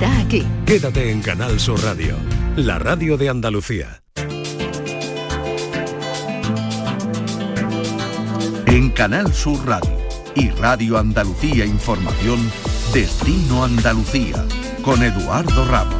está aquí. Quédate en Canal Sur Radio, la radio de Andalucía. En Canal Sur Radio y Radio Andalucía Información, Destino Andalucía, con Eduardo Ramos.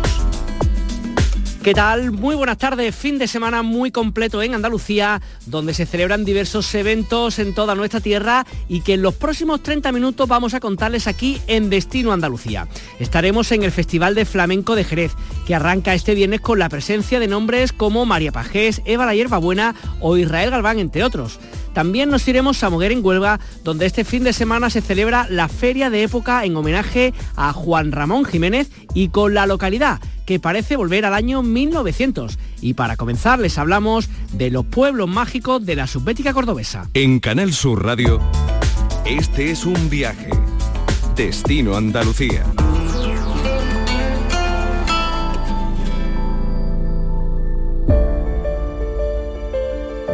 ¿Qué tal? Muy buenas tardes. Fin de semana muy completo en Andalucía, donde se celebran diversos eventos en toda nuestra tierra y que en los próximos 30 minutos vamos a contarles aquí en Destino Andalucía. Estaremos en el Festival de Flamenco de Jerez, que arranca este viernes con la presencia de nombres como María Pajés, Eva la Hierbabuena o Israel Galván, entre otros. También nos iremos a Moguer en Huelva, donde este fin de semana se celebra la Feria de Época en homenaje a Juan Ramón Jiménez y con la localidad que parece volver al año 1900. Y para comenzar les hablamos de los pueblos mágicos de la subbética cordobesa. En Canal Sur Radio, este es un viaje. Destino Andalucía.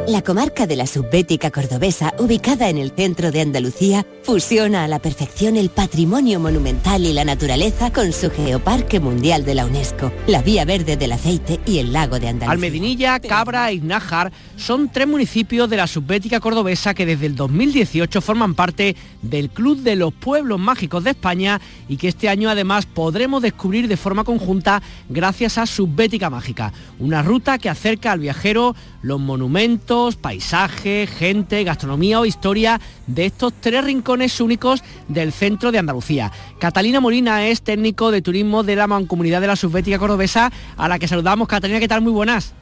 La comarca de la Subbética Cordobesa, ubicada en el centro de Andalucía, fusiona a la perfección el patrimonio monumental y la naturaleza con su Geoparque Mundial de la UNESCO, la Vía Verde del Aceite y el Lago de Andalucía. Almedinilla, Cabra y Nájar son tres municipios de la Subbética Cordobesa que desde el 2018 forman parte del Club de los Pueblos Mágicos de España y que este año además podremos descubrir de forma conjunta gracias a Subbética Mágica, una ruta que acerca al viajero los monumentos, paisajes, gente, gastronomía o historia de estos tres rincones únicos del centro de Andalucía. Catalina Molina es técnico de turismo de la Mancomunidad de la Subbética Cordobesa, a la que saludamos. Catalina, ¿qué tal? Muy buenas.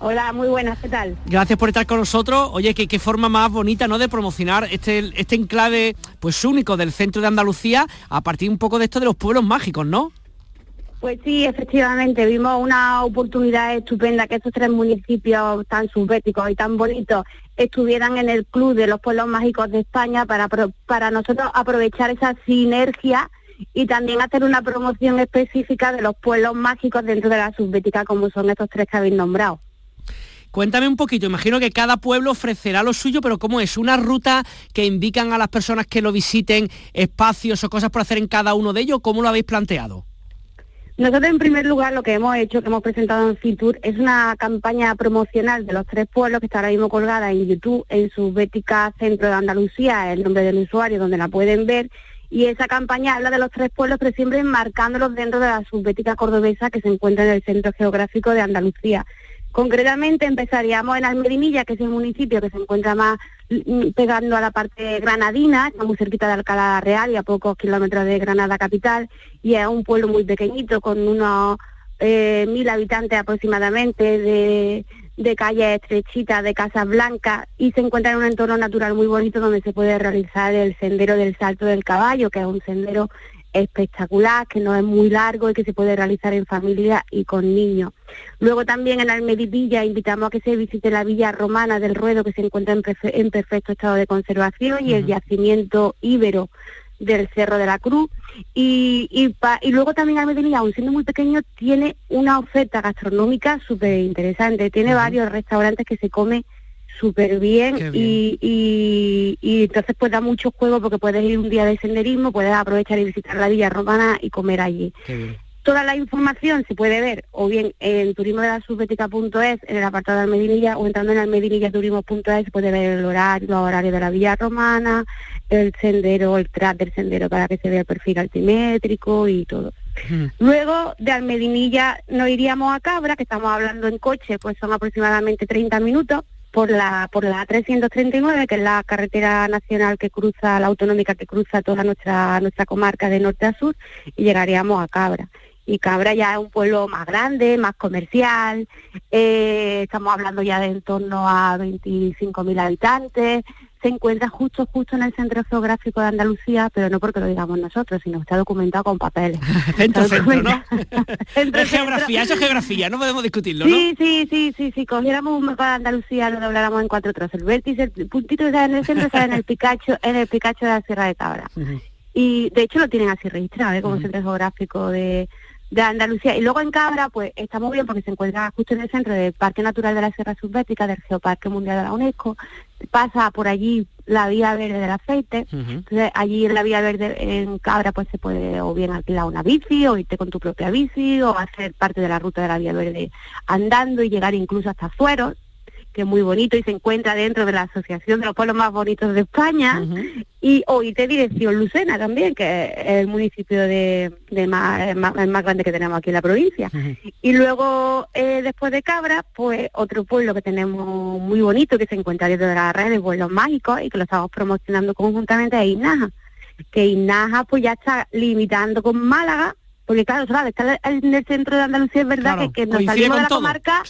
Hola, muy buenas, ¿qué tal? Gracias por estar con nosotros. Oye, qué, qué forma más bonita, ¿no?, de promocionar este, este enclave pues único del centro de Andalucía a partir un poco de esto de los pueblos mágicos, ¿no? Pues sí, efectivamente, vimos una oportunidad estupenda que estos tres municipios tan subbéticos y tan bonitos estuvieran en el Club de los Pueblos Mágicos de España para, para nosotros aprovechar esa sinergia y también hacer una promoción específica de los pueblos mágicos dentro de la subbética como son estos tres que habéis nombrado. Cuéntame un poquito, imagino que cada pueblo ofrecerá lo suyo, pero ¿cómo es? ¿Una ruta que indican a las personas que lo visiten espacios o cosas por hacer en cada uno de ellos? ¿Cómo lo habéis planteado? Nosotros en primer lugar lo que hemos hecho, que hemos presentado en Fitur, es una campaña promocional de los tres pueblos que está ahora mismo colgada en YouTube, en su Bética Centro de Andalucía, el nombre del usuario, donde la pueden ver. Y esa campaña habla de los tres pueblos, pero siempre enmarcándolos dentro de la subbética cordobesa que se encuentra en el centro geográfico de Andalucía. Concretamente empezaríamos en Almerinilla, que es el municipio que se encuentra más mm, pegando a la parte granadina, está muy cerquita de Alcalá Real y a pocos kilómetros de Granada capital, y es un pueblo muy pequeñito con unos eh, mil habitantes aproximadamente, de, de calles estrechitas, de casas blancas, y se encuentra en un entorno natural muy bonito donde se puede realizar el sendero del Salto del Caballo, que es un sendero espectacular, que no es muy largo y que se puede realizar en familia y con niños. Luego también en Almedivilla invitamos a que se visite la villa romana del Ruedo, que se encuentra en, perfecto estado de conservación, y el yacimiento íbero del Cerro de la Cruz. Y, y, luego también Almedivilla, aun siendo muy pequeño, tiene una oferta gastronómica súper interesante. Tiene varios restaurantes que se come súper bien, Y, y, entonces pues da mucho juego porque puedes ir un día de senderismo, puedes aprovechar y visitar la Villa Romana y comer allí. Toda la información se puede ver o bien en turismo de la subbética.es, en el apartado de Almedinilla, o entrando en almedinillaturismo.es se puede ver el horario, los horarios de la Villa Romana, el sendero, el track del sendero para que se vea el perfil altimétrico y todo. Luego de Almedinilla nos iríamos a Cabra, que estamos hablando en coche, pues son aproximadamente 30 minutos por la por la 339 que es la carretera nacional que cruza la autonómica que cruza toda nuestra nuestra comarca de norte a sur y llegaríamos a Cabra y Cabra ya es un pueblo más grande más comercial eh, estamos hablando ya de en torno a 25.000 habitantes se encuentra justo, justo en el centro geográfico de Andalucía, pero no porque lo digamos nosotros, sino que está documentado con papeles. centro, centro, ¿no? es geografía, eso es geografía, no podemos discutirlo, ¿no? Sí, sí, sí, sí, si cogiéramos un mapa de Andalucía, lo dobláramos en cuatro trozos. El vértice, el puntito que está en el centro está en el Picacho, en el Picacho de la Sierra de Cabra. Y de hecho lo tienen así registrado, ¿eh? como centro geográfico de, de Andalucía. Y luego en Cabra, pues está muy bien porque se encuentra justo en el centro del Parque Natural de la Sierra Subbética, del Geoparque Mundial de la UNESCO, pasa por allí la vía verde del aceite. Entonces allí en la vía verde en Cabra pues se puede o bien alquilar una bici o irte con tu propia bici o hacer parte de la ruta de la vía verde andando y llegar incluso hasta Fueros que es muy bonito y se encuentra dentro de la Asociación de los Pueblos Más Bonitos de España, y hoy te dirección Lucena también, que es el municipio de, más, más, grande que tenemos aquí en la provincia. Y luego, eh, después de Cabra, pues otro pueblo que tenemos muy bonito, que se encuentra dentro de la red de pueblos mágicos y que lo estamos promocionando conjuntamente, es Inaja. Que Inaja pues ya está limitando con Málaga, porque claro, ¿sabes? está en el centro de Andalucía, es verdad que, nos salimos de la comarca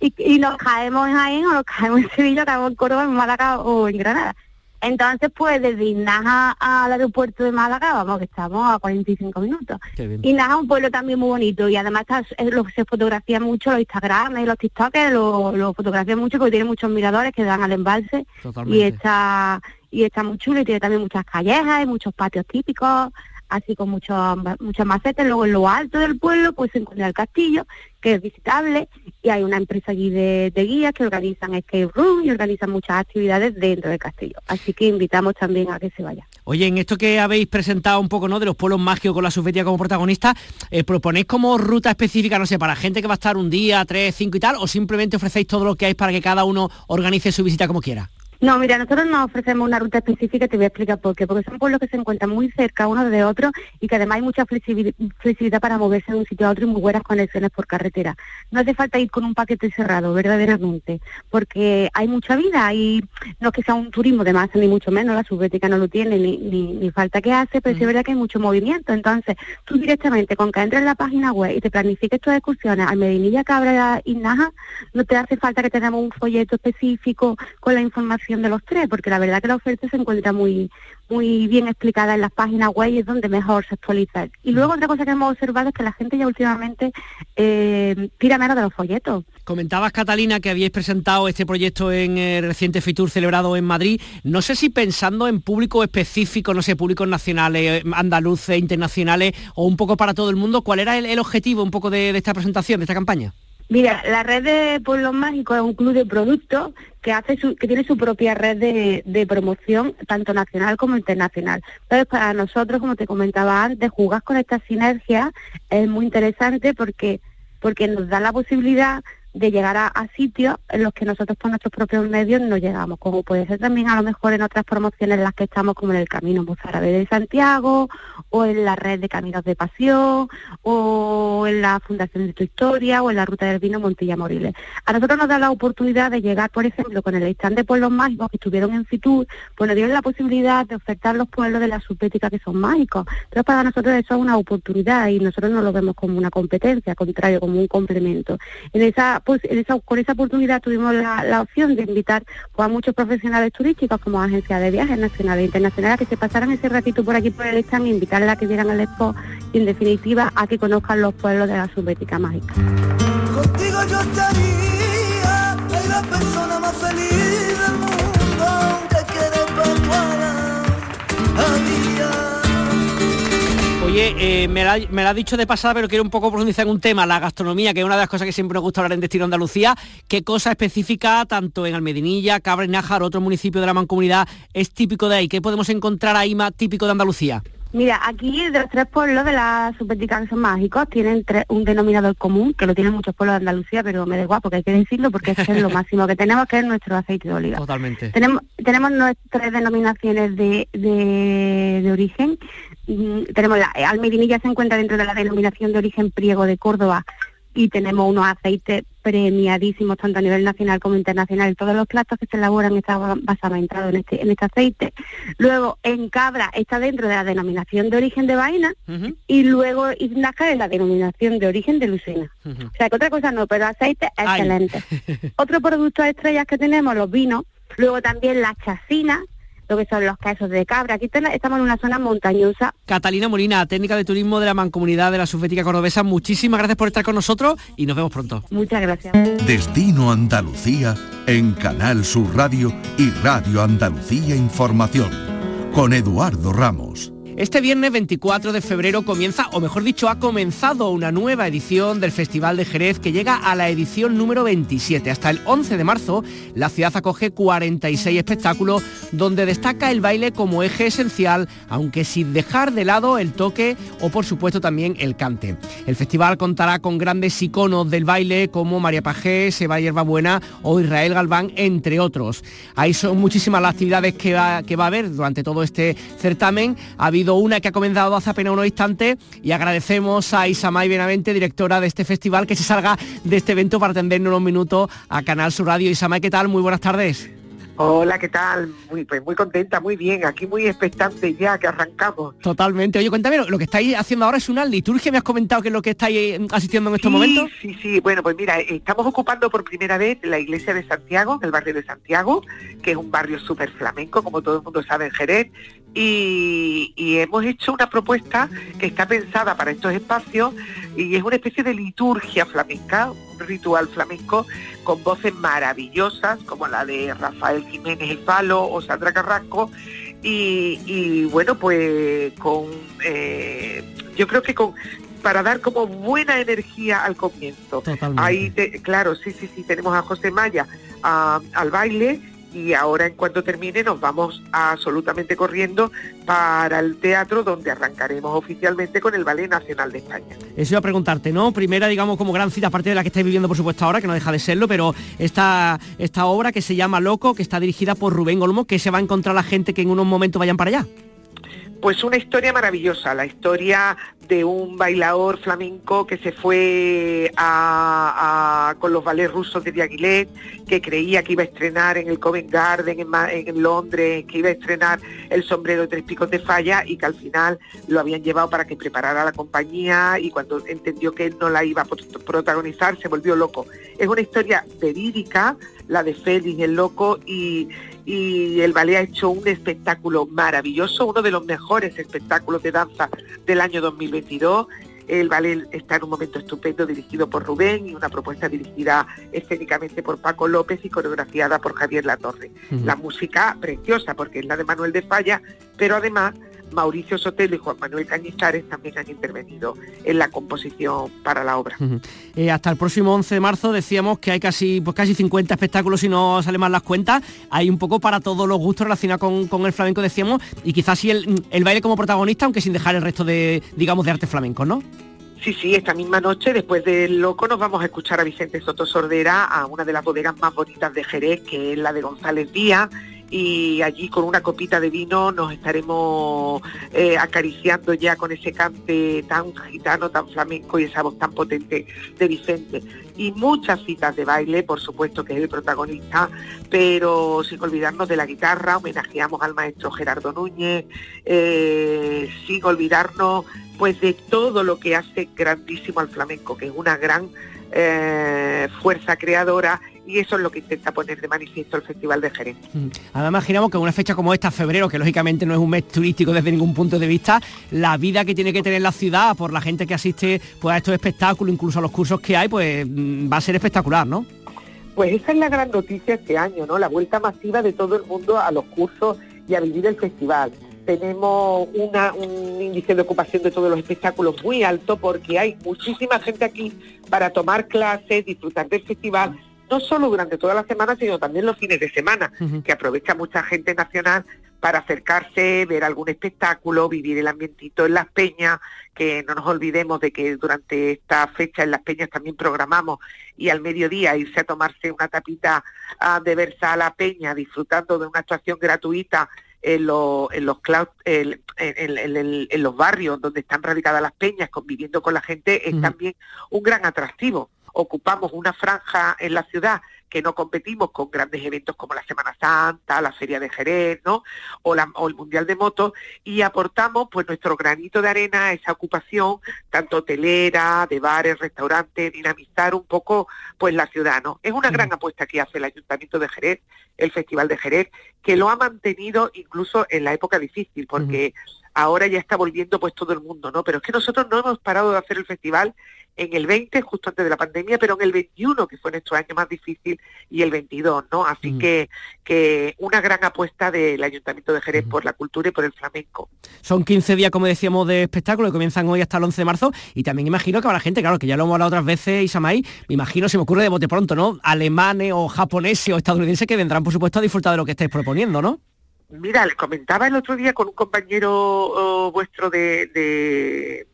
y, nos caemos en Jaén o nos caemos en Sevilla, caemos en Córdoba, en Málaga o en Granada. Entonces, pues desde Inaja al aeropuerto de Málaga, vamos, que estamos a 45 minutos. Inaja es un pueblo también muy bonito y además está, lo, se fotografía mucho los Instagram y los TikTokers, lo, lo fotografían mucho porque tiene muchos miradores que dan al embalse y está y está muy chulo y tiene también muchas callejas y muchos patios típicos así con muchos muchas macetas. Luego en lo alto del pueblo pues se encuentra el castillo, que es visitable, y hay una empresa allí de, guías que organizan escape room y organizan muchas actividades dentro del castillo. Así que invitamos también a que se vaya. Oye, en esto que habéis presentado un poco, ¿no? De los pueblos mágicos con la Sufetia como protagonista, eh, ¿proponéis como ruta específica, no sé, para gente que va a estar un día, tres, cinco y tal, o simplemente ofrecéis todo lo que hay para que cada uno organice su visita como quiera? No, mira, nosotros no ofrecemos una ruta específica, te voy a explicar por qué. Porque son pueblos que se encuentran muy cerca uno de otro y que además hay mucha flexibilidad para moverse de un sitio a otro y muy buenas conexiones por carretera. No hace falta ir con un paquete cerrado, verdaderamente, porque hay mucha vida y no es que sea un turismo de masa, ni mucho menos, la subbética no lo tiene, ni, ni, falta que hace, pero sí es verdad que hay mucho movimiento. Entonces, tú directamente, con que entres en la página web y te planifiques tus excursiones al Medinilla, Cabra y Naja, no te hace falta que tengamos un folleto específico con la información de los tres, porque la verdad que la oferta se encuentra muy muy bien explicada en las páginas web y es donde mejor se actualiza. Y luego otra cosa que hemos observado es que la gente ya últimamente eh, tira menos de los folletos. Comentabas, Catalina, que habíais presentado este proyecto en el reciente FITUR celebrado en Madrid. No sé si pensando en público específico, no sé, públicos nacionales, andaluces, internacionales o un poco para todo el mundo, ¿cuál era el, objetivo un poco de esta presentación, de esta campaña? Mira, la red de Pueblos Mágicos es un club de productos que hace que tiene su propia red de, promoción, tanto nacional como internacional. Entonces, para nosotros, como te comentaba antes, jugar con esta sinergia es muy interesante porque porque nos da la posibilidad de llegar a, sitios en los que nosotros por nuestros propios medios no llegamos, como puede ser también a lo mejor en otras promociones en las que estamos, como en el Camino Mozárabe de Santiago, o en la red de Caminos de Pasión, o en la Fundación de Tu Historia, o en la Ruta del Vino Montilla Moriles. A nosotros nos da la oportunidad de llegar, por ejemplo, con el stand de pueblos mágicos que estuvieron en Fitur, pues nos dieron la posibilidad de ofertar los pueblos de la subética que son mágicos. Entonces para nosotros eso es una oportunidad y nosotros no lo vemos como una competencia, al contrario, como un complemento. En esa pues con esa oportunidad tuvimos la, opción de invitar pues, a muchos profesionales turísticos como agencias de viajes nacionales e internacionales que se pasaran ese ratito por aquí por el stand e invitarles a que vieran al expo y en definitiva a que conozcan los pueblos de la subbética mágica. Eh, me, la, ha dicho de pasada, pero quiero un poco profundizar en un tema, la gastronomía, que es una de las cosas que siempre nos gusta hablar en Destino Andalucía. ¿Qué cosa específica, tanto en Almedinilla, Cabra y Nájar, otro municipio de la Mancomunidad, es típico de ahí? ¿Qué podemos encontrar ahí más típico de Andalucía? Mira, aquí de los tres pueblos de la Subética que son mágicos, tienen un denominador común, que lo tienen muchos pueblos de Andalucía, pero me da igual porque hay que decirlo porque es lo máximo que tenemos, que es nuestro aceite de oliva. Totalmente. Tenemos, tenemos nuestras denominaciones de, de origen, Mm, tenemos la almedinilla se encuentra dentro de la denominación de origen priego de Córdoba y tenemos unos aceites premiadísimos tanto a nivel nacional como internacional. Todos los platos que se elaboran están basamentados en este, en este aceite. Luego, en cabra está dentro de la denominación de origen de vaina y luego Iznaca es la denominación de origen de lucena. O sea, que otra cosa no, pero aceite excelente. Otro producto estrellas que tenemos, los vinos. Luego también la chacina, lo que son los quesos de cabra. Aquí estamos en una zona montañosa. Catalina Molina, técnica de turismo de la Mancomunidad de la Sufética Cordobesa, muchísimas gracias por estar con nosotros y nos vemos pronto. Muchas gracias. Destino Andalucía en Canal Sur Radio y Radio Andalucía Información con Eduardo Ramos. Este viernes 24 de febrero comienza, o mejor dicho, ha comenzado una nueva edición del Festival de Jerez que llega a la edición número 27. Hasta el 11 de marzo, la ciudad acoge 46 espectáculos donde destaca el baile como eje esencial, aunque sin dejar de lado el toque o por supuesto también el cante. El festival contará con grandes iconos del baile como María Pajé, Seba Buena o Israel Galván, entre otros. Ahí son muchísimas las actividades que va, que va a haber durante todo este certamen. Ha habido una que ha comenzado hace apenas unos instantes y agradecemos a Isamay Benavente, directora de este festival, que se salga de este evento para atendernos unos minutos a Canal Sur Radio. Isamay, ¿qué tal? Muy buenas tardes. Hola, ¿qué tal? Muy, pues muy contenta, muy bien, aquí muy expectante ya que arrancamos. Totalmente. Oye, cuéntame, lo que estáis haciendo ahora es una liturgia, me has comentado que es lo que estáis eh, asistiendo en estos momentos. Sí, sí, bueno, pues mira, estamos ocupando por primera vez la iglesia de Santiago, el barrio de Santiago, que es un barrio súper flamenco, como todo el mundo sabe en Jerez, y, hemos hecho una propuesta que está pensada para estos espacios y es una especie de liturgia flamenca, un ritual flamenco con voces maravillosas como la de Rafael Jiménez El Falo o Sandra Carrasco y, bueno pues con eh, yo creo que con para dar como buena energía al comienzo. Ahí claro, sí, sí, sí, tenemos a José Maya al baile y ahora en cuanto termine nos vamos absolutamente corriendo para el teatro donde arrancaremos oficialmente con el Ballet Nacional de España. Eso iba a preguntarte, ¿no? Primera, digamos, como gran cita, aparte de la que estáis viviendo, por supuesto, ahora, que no deja de serlo, pero esta, esta obra que se llama Loco, que está dirigida por Rubén Olmo, que se va a encontrar la gente que en unos momentos vayan para allá. Pues una historia maravillosa, la historia de un bailador flamenco que se fue con los ballets rusos de Diaghilev, que creía que iba a estrenar en el Covent Garden en, Londres, que iba a estrenar el sombrero de tres picos de falla y que al final lo habían llevado para que preparara la compañía y cuando entendió que él no la iba a protagonizar se volvió loco. Es una historia verídica, la de Félix el loco y y el ballet ha hecho un espectáculo maravilloso, uno de los mejores espectáculos de danza del año 2022. El ballet está en un momento estupendo dirigido por Rubén y una propuesta dirigida escénicamente por Paco López y coreografiada por Javier Latorre. La música preciosa porque es la de Manuel de Falla, pero además Mauricio Sotelo y Juan Manuel Cañizares también han intervenido en la composición para la obra. Eh, hasta el próximo 11 de marzo decíamos que hay casi, pues casi 50 espectáculos si no salen más las cuentas. Hay un poco para todos los gustos relacionados con, el flamenco, decíamos, y quizás sí el, el, baile como protagonista, aunque sin dejar el resto de, digamos, de arte flamenco, ¿no? Sí, sí, esta misma noche, después del Loco, nos vamos a escuchar a Vicente Soto Sordera a una de las bodegas más bonitas de Jerez, que es la de González Díaz y allí con una copita de vino nos estaremos eh, acariciando ya con ese cante tan gitano, tan flamenco y esa voz tan potente de Vicente. Y muchas citas de baile, por supuesto que es el protagonista, pero sin olvidarnos de la guitarra, homenajeamos al maestro Gerardo Núñez, eh, sin olvidarnos pues de todo lo que hace grandísimo al flamenco, que es una gran eh, fuerza creadora y eso es lo que intenta poner de manifiesto el Festival de Jerez. Mm. Además imaginamos que una fecha como esta, febrero, que lógicamente no es un mes turístico desde ningún punto de vista, la vida que tiene que tener la ciudad por la gente que asiste pues, a estos espectáculos, incluso a los cursos que hay, pues mm, va a ser espectacular, ¿no? Pues esa es la gran noticia este año, ¿no? La vuelta masiva de todo el mundo a los cursos y a vivir el festival tenemos un índice de ocupación de todos los espectáculos muy alto porque hay muchísima gente aquí para tomar clases, disfrutar del festival, no solo durante toda la semana, sino también los fines de semana, que aprovecha mucha gente nacional para acercarse, ver algún espectáculo, vivir el ambientito en las peñas, que no nos olvidemos de que durante esta fecha en las peñas también programamos y al mediodía irse a tomarse una tapita ah, de versa a la peña, disfrutando de una actuación gratuita en, los, en, los, en, los barrios donde están radicadas las peñas, conviviendo con la gente, es también un gran atractivo. Ocupamos una franja en la ciudad que no competimos con grandes eventos como la Semana Santa, la Feria de Jerez, ¿no? O, la, o el Mundial de Motos y aportamos pues nuestro granito de arena a esa ocupación, tanto hotelera, de bares, restaurantes, dinamizar un poco pues la ciudad, ¿no? Es una gran apuesta que hace el Ayuntamiento de Jerez, el Festival de Jerez, que lo ha mantenido incluso en la época difícil, porque ahora ya está volviendo pues todo el mundo, ¿no? Pero es que nosotros no hemos parado de hacer el festival en el 20, justo antes de la pandemia, pero en el 21, que fue nuestro año más difícil, y el 22, ¿no? Así mm. que, que una gran apuesta del Ayuntamiento de Jerez por la cultura y por el flamenco. Son 15 días, como decíamos, de espectáculo que comienzan hoy hasta el 11 de marzo, y también imagino que habrá gente, claro, que ya lo hemos hablado otras veces, Isamay, me imagino, se me ocurre de bote pronto, ¿no? Alemanes o japoneses o estadounidenses que vendrán, por supuesto, a disfrutar de lo que estáis proponiendo, ¿no? Mira, les comentaba el otro día con un compañero oh, vuestro de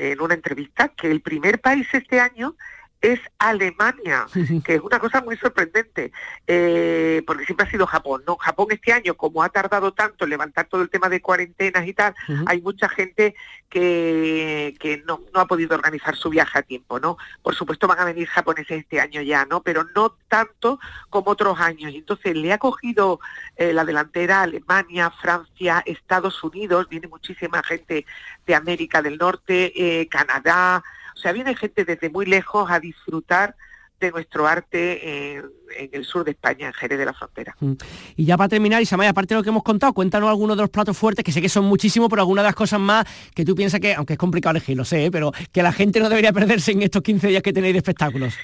en una entrevista que el primer país este año es Alemania, que es una cosa muy sorprendente, eh, porque siempre ha sido Japón, ¿no? Japón este año, como ha tardado tanto en levantar todo el tema de cuarentenas y tal, hay mucha gente que, que no, no, ha podido organizar su viaje a tiempo, ¿no? Por supuesto van a venir japoneses este año ya, ¿no? Pero no tanto como otros años. Y entonces le ha cogido eh, la delantera Alemania, Francia, Estados Unidos, viene muchísima gente de América del Norte, eh, Canadá, o sea, viene gente desde muy lejos a disfrutar de nuestro arte en, el sur de España, en Jerez de la Frontera. Mm. Y ya para terminar, Isamaya, aparte de lo que hemos contado, cuéntanos algunos de los platos fuertes, que sé que son muchísimos, pero algunas de las cosas más que tú piensas que, aunque es complicado elegir, lo sé, ¿eh? pero que la gente no debería perderse en estos 15 días que tenéis de espectáculos.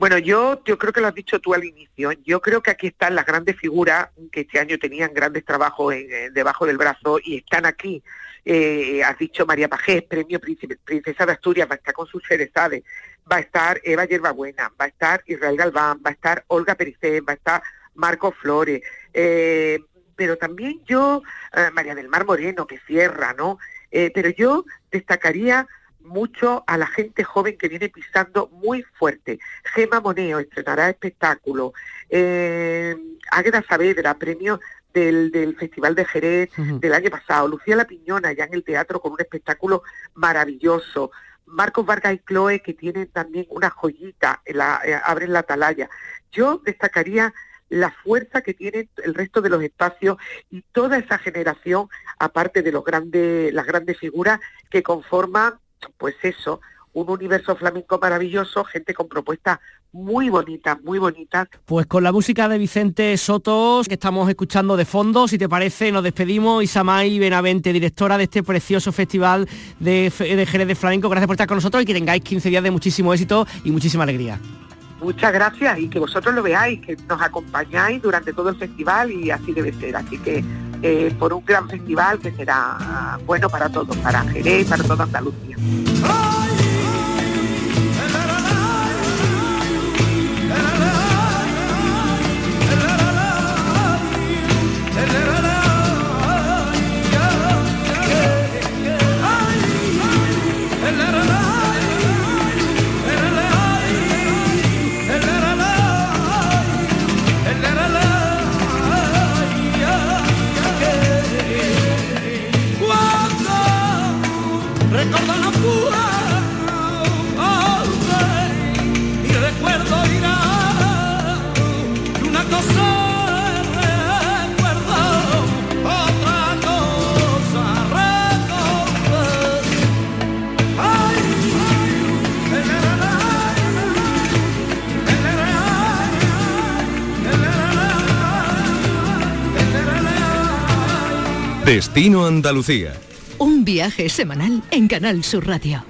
Bueno, yo, yo creo que lo has dicho tú al inicio. Yo creo que aquí están las grandes figuras que este año tenían grandes trabajos debajo del brazo y están aquí eh, has dicho María Pajés, premio Princesa de Asturias, va a estar con sus cerezades, va a estar Eva Yerbabuena, va a estar Israel Galván, va a estar Olga Pericé, va a estar Marco Flores, eh, pero también yo, eh, María del Mar Moreno, que cierra, ¿no? pero yo destacaría mucho a la gente joven que viene pisando muy fuerte. Gema Moneo estrenará espectáculo. Eh, Águeda Saavedra, premio del, Festival de Jerez del año pasado, Lucía La Piñona ya en el teatro con un espectáculo maravilloso, Marcos Vargas y Chloe que tienen también una joyita, la, eh, abren la atalaya. Yo destacaría la fuerza que tienen el resto de los espacios y toda esa generación, aparte de los grandes, las grandes figuras que conforman, pues eso, un universo flamenco maravilloso, gente con propuestas muy bonitas, muy bonitas. Pues con la música de Vicente Sotos, que estamos escuchando de fondo, si te parece, nos despedimos. Isamay Benavente, directora de este precioso festival de, de Jerez de Flamenco, gracias por estar con nosotros y que tengáis 15 días de muchísimo éxito y muchísima alegría. Muchas gracias y que vosotros lo veáis, que nos acompañáis durante todo el festival y así debe ser. Así que eh, por un gran festival que será bueno para todos, para Jerez, para toda Andalucía. Destino Andalucía. Un viaje semanal en Canal Sur Radio.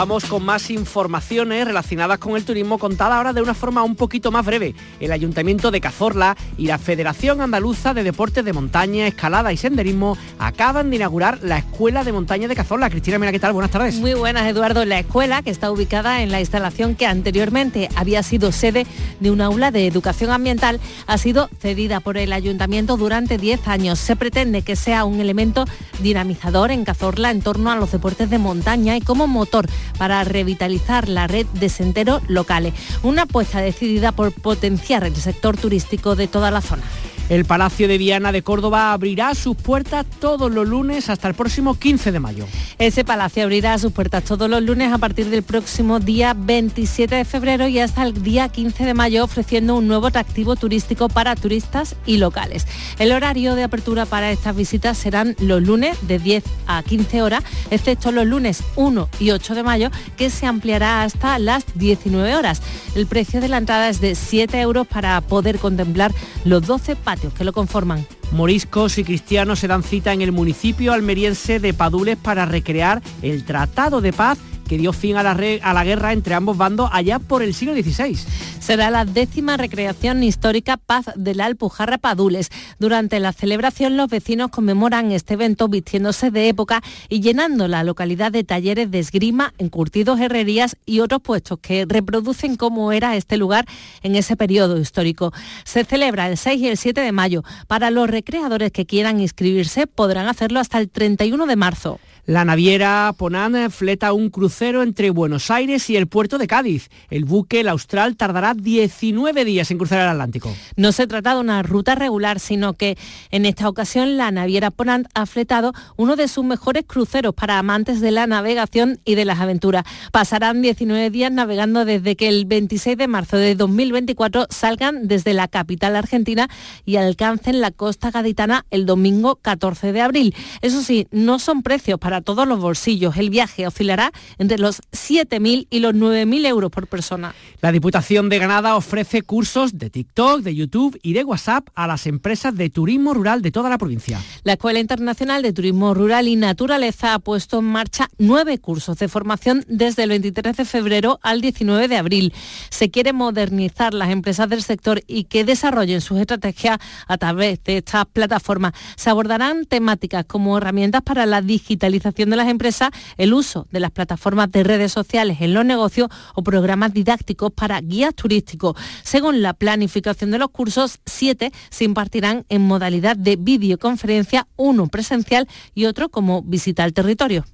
Vamos con más informaciones relacionadas con el turismo contada ahora de una forma un poquito más breve. El Ayuntamiento de Cazorla y la Federación Andaluza de Deportes de Montaña, Escalada y Senderismo acaban de inaugurar la Escuela de Montaña de Cazorla. Cristina, mira qué tal, buenas tardes. Muy buenas, Eduardo. La escuela, que está ubicada en la instalación que anteriormente había sido sede de un aula de educación ambiental, ha sido cedida por el Ayuntamiento durante 10 años. Se pretende que sea un elemento dinamizador en Cazorla en torno a los deportes de montaña y como motor para revitalizar la red de senderos locales. Una apuesta decidida por potenciar el sector turístico de toda la zona. El Palacio de Viana de Córdoba abrirá sus puertas todos los lunes hasta el próximo 15 de mayo. Ese palacio abrirá sus puertas todos los lunes a partir del próximo día 27 de febrero y hasta el día 15 de mayo ofreciendo un nuevo atractivo turístico para turistas y locales. El horario de apertura para estas visitas serán los lunes de 10 a 15 horas, excepto los lunes 1 y 8 de mayo, que se ampliará hasta las 19 horas. El precio de la entrada es de 7 euros para poder contemplar los 12 patios que lo conforman. Moriscos y cristianos se dan cita en el municipio almeriense de Padules para recrear el Tratado de Paz que dio fin a la, guerra entre ambos bandos allá por el siglo XVI. Será la décima recreación histórica Paz de la Alpujarra Padules. Durante la celebración los vecinos conmemoran este evento vistiéndose de época y llenando la localidad de talleres de esgrima, encurtidos, herrerías y otros puestos que reproducen cómo era este lugar en ese periodo histórico. Se celebra el 6 y el 7 de mayo. Para los recreadores que quieran inscribirse podrán hacerlo hasta el 31 de marzo. La naviera Ponan fleta un crucero entre Buenos Aires y el puerto de Cádiz. El buque, el Austral, tardará 19 días en cruzar el Atlántico. No se trata de una ruta regular, sino que en esta ocasión la naviera Ponant ha fletado uno de sus mejores cruceros para amantes de la navegación y de las aventuras. Pasarán 19 días navegando desde que el 26 de marzo de 2024 salgan desde la capital argentina y alcancen la costa gaditana el domingo 14 de abril. Eso sí, no son precios para todos los bolsillos. El viaje oscilará entre los 7.000 y los 9.000 euros por persona. La Diputación de Granada ofrece cursos de TikTok, de YouTube y de WhatsApp a las empresas de turismo rural de toda la provincia. La Escuela Internacional de Turismo Rural y Naturaleza ha puesto en marcha nueve cursos de formación desde el 23 de febrero al 19 de abril. Se quiere modernizar las empresas del sector y que desarrollen sus estrategias a través de estas plataformas. Se abordarán temáticas como herramientas para la digitalización de las empresas, el uso de las plataformas de redes sociales en los negocios o programas didácticos para guías turísticos. Según la planificación de los cursos, siete se impartirán en modalidad de videoconferencia, uno presencial y otro como visita al territorio.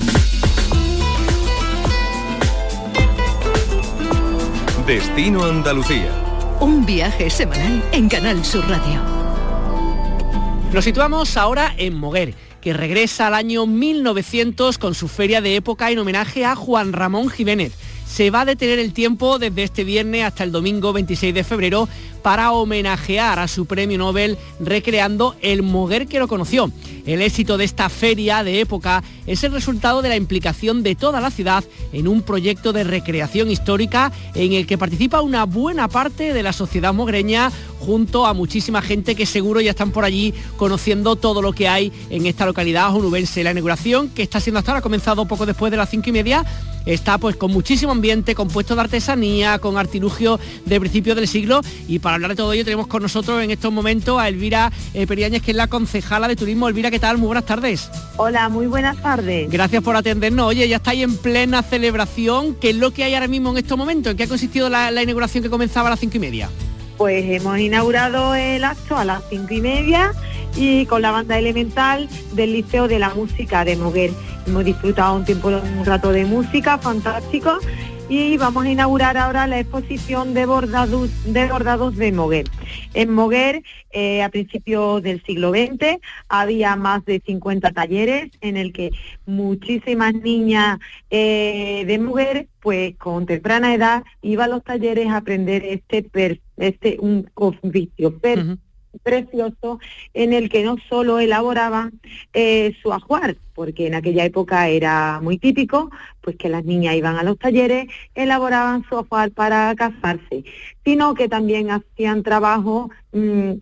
Destino Andalucía. Un viaje semanal en Canal Sur Radio. Nos situamos ahora en Moguer que regresa al año 1900 con su feria de época en homenaje a Juan Ramón Jiménez. Se va a detener el tiempo desde este viernes hasta el domingo 26 de febrero para homenajear a su premio Nobel recreando el Moguer que lo conoció. El éxito de esta feria de época es el resultado de la implicación de toda la ciudad en un proyecto de recreación histórica en el que participa una buena parte de la sociedad mogreña junto a muchísima gente que seguro ya están por allí conociendo todo lo que hay en esta localidad onubense. La inauguración que está siendo hasta ahora ha comenzado poco después de las cinco y media está pues con muchísimo ambiente, compuesto de artesanía, con artilugio de principio del siglo y para hablar de todo ello tenemos con nosotros en estos momentos a Elvira eh, Periáñez, que es la concejala de turismo. Elvira, ¿qué tal? Muy buenas tardes. Hola, muy buenas tardes. Gracias por atendernos. Oye, ya estáis en plena celebración. ¿Qué es lo que hay ahora mismo en estos momentos? ¿En qué ha consistido la, inauguración que comenzaba a las cinco y media? Pues hemos inaugurado el acto a las cinco y media y con la banda elemental del Liceo de la Música de Moguer. Hemos disfrutado un tiempo, un rato de música fantástico y vamos a inaugurar ahora la exposición de bordados de, bordados de Moguer. En Moguer, eh, a principios del siglo XX, había más de 50 talleres en el que muchísimas niñas eh, de Moguer, pues con temprana edad, iban a los talleres a aprender este, este un oficio precioso en el que no solo elaboraban eh, su ajuar, porque en aquella época era muy típico, pues que las niñas iban a los talleres, elaboraban su ajuar para casarse, sino que también hacían trabajo mm,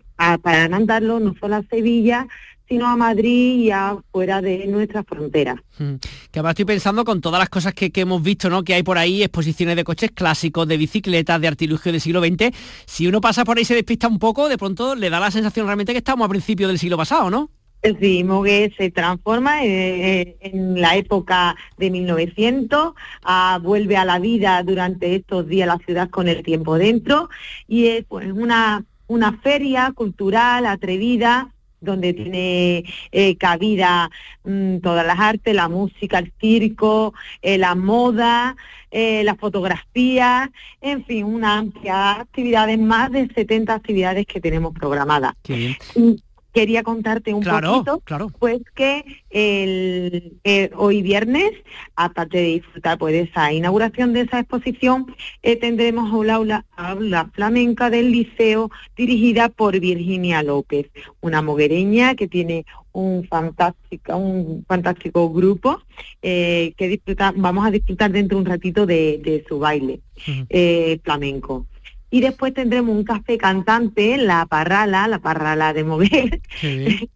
para mandarlo no solo a Sevilla, sino a Madrid y afuera de nuestra frontera. Hmm. Que ahora estoy pensando con todas las cosas que, hemos visto, ¿no? Que hay por ahí, exposiciones de coches clásicos, de bicicletas, de artilugio del siglo XX. Si uno pasa por ahí y se despista un poco, de pronto le da la sensación realmente que estamos a principios del siglo pasado, ¿no? Sí, Moguer se transforma eh, eh, en la época de 1900, ah, vuelve a la vida durante estos días la ciudad con el tiempo dentro y es pues una, una feria cultural atrevida donde tiene eh, cabida mm, todas las artes, la música, el circo, eh, la moda, eh, la fotografía, en fin, una amplia actividades, más de 70 actividades que tenemos programadas. Y quería contarte un poquito, claro. pues que el, eh, hoy viernes, aparte de disfrutar pues, de esa inauguración de esa exposición, eh, tendremos un aula, aula flamenca del liceo dirigida por Virginia López, una moguereña que tiene un fantástico, un fantástico grupo eh, que disfruta, vamos a disfrutar dentro de un ratito de, de su baile eh, flamenco. Y después tendremos un café cantante, la Parrala, la Parrala de Moguer,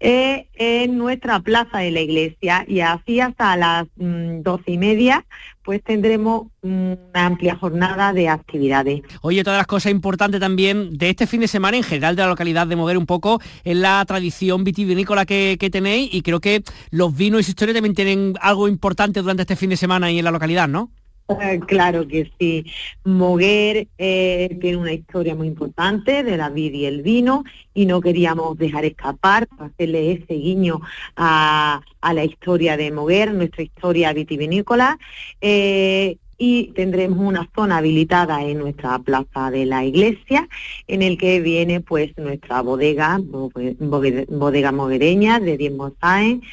eh, en nuestra plaza de la iglesia. Y así hasta las mm, doce y media, pues tendremos una amplia jornada de actividades. Oye, todas las cosas importantes también de este fin de semana en general de la localidad de Moguer un poco es la tradición vitivinícola que, que tenéis y creo que los vinos y su historia también tienen algo importante durante este fin de semana y en la localidad, ¿no? Claro que sí. Moguer eh, tiene una historia muy importante de la vid y el vino y no queríamos dejar escapar hacerle ese guiño a, la historia de Moguer, nuestra historia vitivinícola. Eh, y tendremos una zona habilitada en nuestra plaza de la iglesia en el que viene pues nuestra bodega, bodega moguereña de Diezmo Sáenz,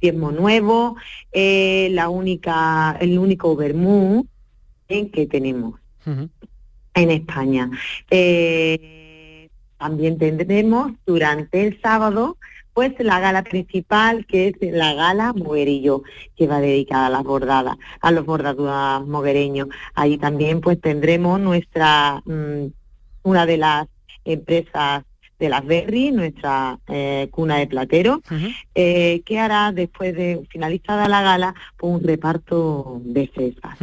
Diezmo Nuevo, eh, la única, el único vermú que tenemos en España. Eh, también tendremos durante el sábado pues la gala principal, que es la gala Moguerillo, que va dedicada a las bordadas, a los bordaduras moguereños. Ahí también pues tendremos nuestra, mm, una de las empresas de las Berry, nuestra eh, cuna de platero, eh, que hará después de finalizada la gala pues, un reparto de cesas.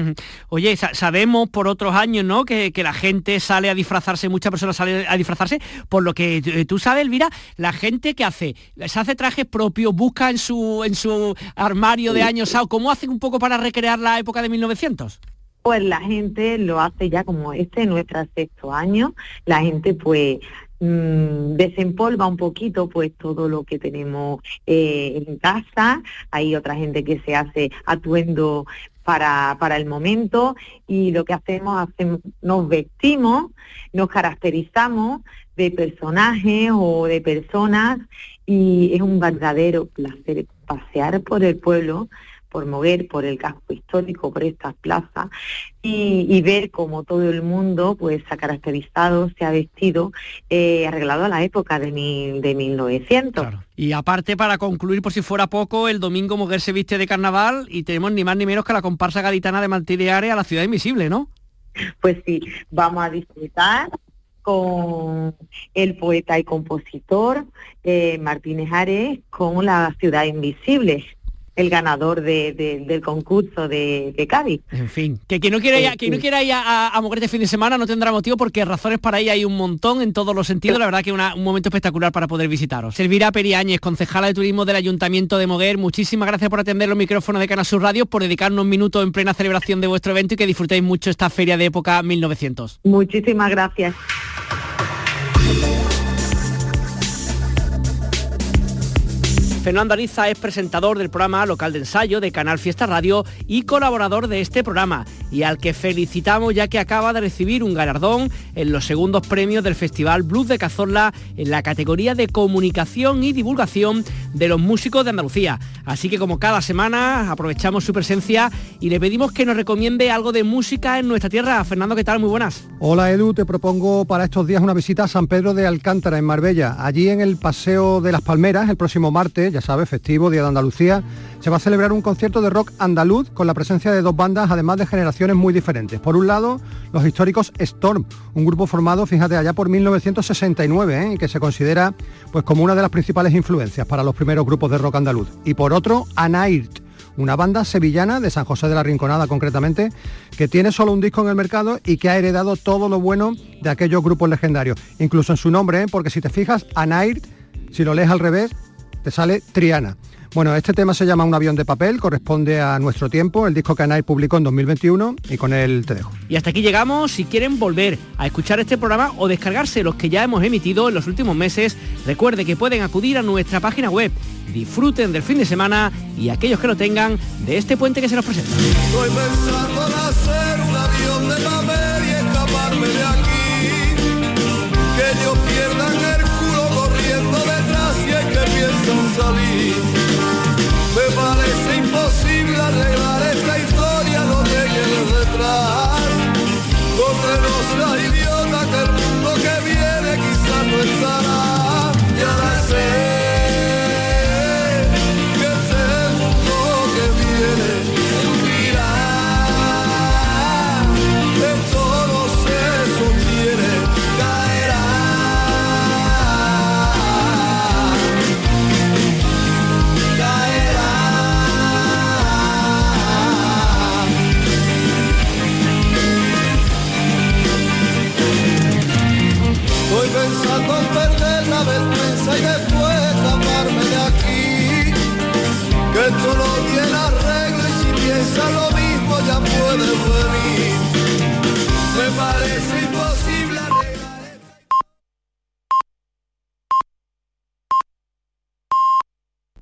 Oye, sabemos por otros años, ¿no? Que, la gente sale a disfrazarse, muchas personas salen a disfrazarse, por lo que eh, tú sabes, Elvira, la gente que hace, se hace trajes propios, busca en su en su armario de años, ¿cómo hacen un poco para recrear la época de 1900? Pues la gente lo hace ya como este nuestro sexto año, la gente pues Mm, desempolva un poquito pues todo lo que tenemos eh, en casa. Hay otra gente que se hace atuendo para, para el momento y lo que hacemos, hacemos, nos vestimos, nos caracterizamos de personajes o de personas y es un verdadero placer pasear por el pueblo por mover por el casco histórico, por estas plazas, y, ver cómo todo el mundo pues se ha caracterizado, se ha vestido, eh, arreglado a la época de, de 1900. Y aparte, para concluir, por si fuera poco, el domingo Moguer se viste de carnaval y tenemos ni más ni menos que la comparsa gaditana de Martiriare a la ciudad invisible, ¿no? Pues sí, vamos a disfrutar con el poeta y compositor eh, Martínez Ares con la ciudad invisible el ganador del concurso de, Cádiz. En fin, que quien no quiera ir, que no quiera ir a, a, Moguer este fin de semana no tendrá motivo porque razones para ir hay un montón en todos los sentidos. La verdad que es un momento espectacular para poder visitaros. Elvira Periáñez, concejala de turismo del Ayuntamiento de Moguer, muchísimas gracias por atender los micrófonos de Canal Sur Radio, por dedicarnos minutos en plena celebración de vuestro evento y que disfrutéis mucho esta feria de época 1900. Muchísimas gracias. Fernando Ariza es presentador del programa local de ensayo de Canal Fiesta Radio y colaborador de este programa y al que felicitamos ya que acaba de recibir un galardón en los segundos premios del Festival Blues de Cazorla en la categoría de comunicación y divulgación de los músicos de Andalucía. Así que como cada semana aprovechamos su presencia y le pedimos que nos recomiende algo de música en nuestra tierra. Fernando, ¿qué tal? Muy buenas. Hola Edu, te propongo para estos días una visita a San Pedro de Alcántara en Marbella. Allí en el Paseo de las Palmeras, el próximo martes, ya sabes, festivo, Día de Andalucía, se va a celebrar un concierto de rock andaluz con la presencia de dos bandas, además de generaciones muy diferentes. Por un lado, los históricos Storm, un grupo formado, fíjate, allá por 1969, ¿eh? que se considera pues como una de las principales influencias para los primeros grupos de rock andaluz. Y por otro, Anairt, una banda sevillana de San José de la Rinconada concretamente, que tiene solo un disco en el mercado y que ha heredado todo lo bueno de aquellos grupos legendarios, incluso en su nombre, ¿eh? porque si te fijas, Anairt, si lo lees al revés, te sale Triana. Bueno, este tema se llama Un avión de papel, corresponde a nuestro tiempo, el disco que Anay publicó en 2021 y con él te dejo. Y hasta aquí llegamos. Si quieren volver a escuchar este programa o descargarse los que ya hemos emitido en los últimos meses, recuerde que pueden acudir a nuestra página web. Disfruten del fin de semana y aquellos que lo tengan de este puente que se nos presenta. Estoy pensando en hacer un avión de papel y escaparme de aquí. Que piensan salir. Me parece imposible arreglar esta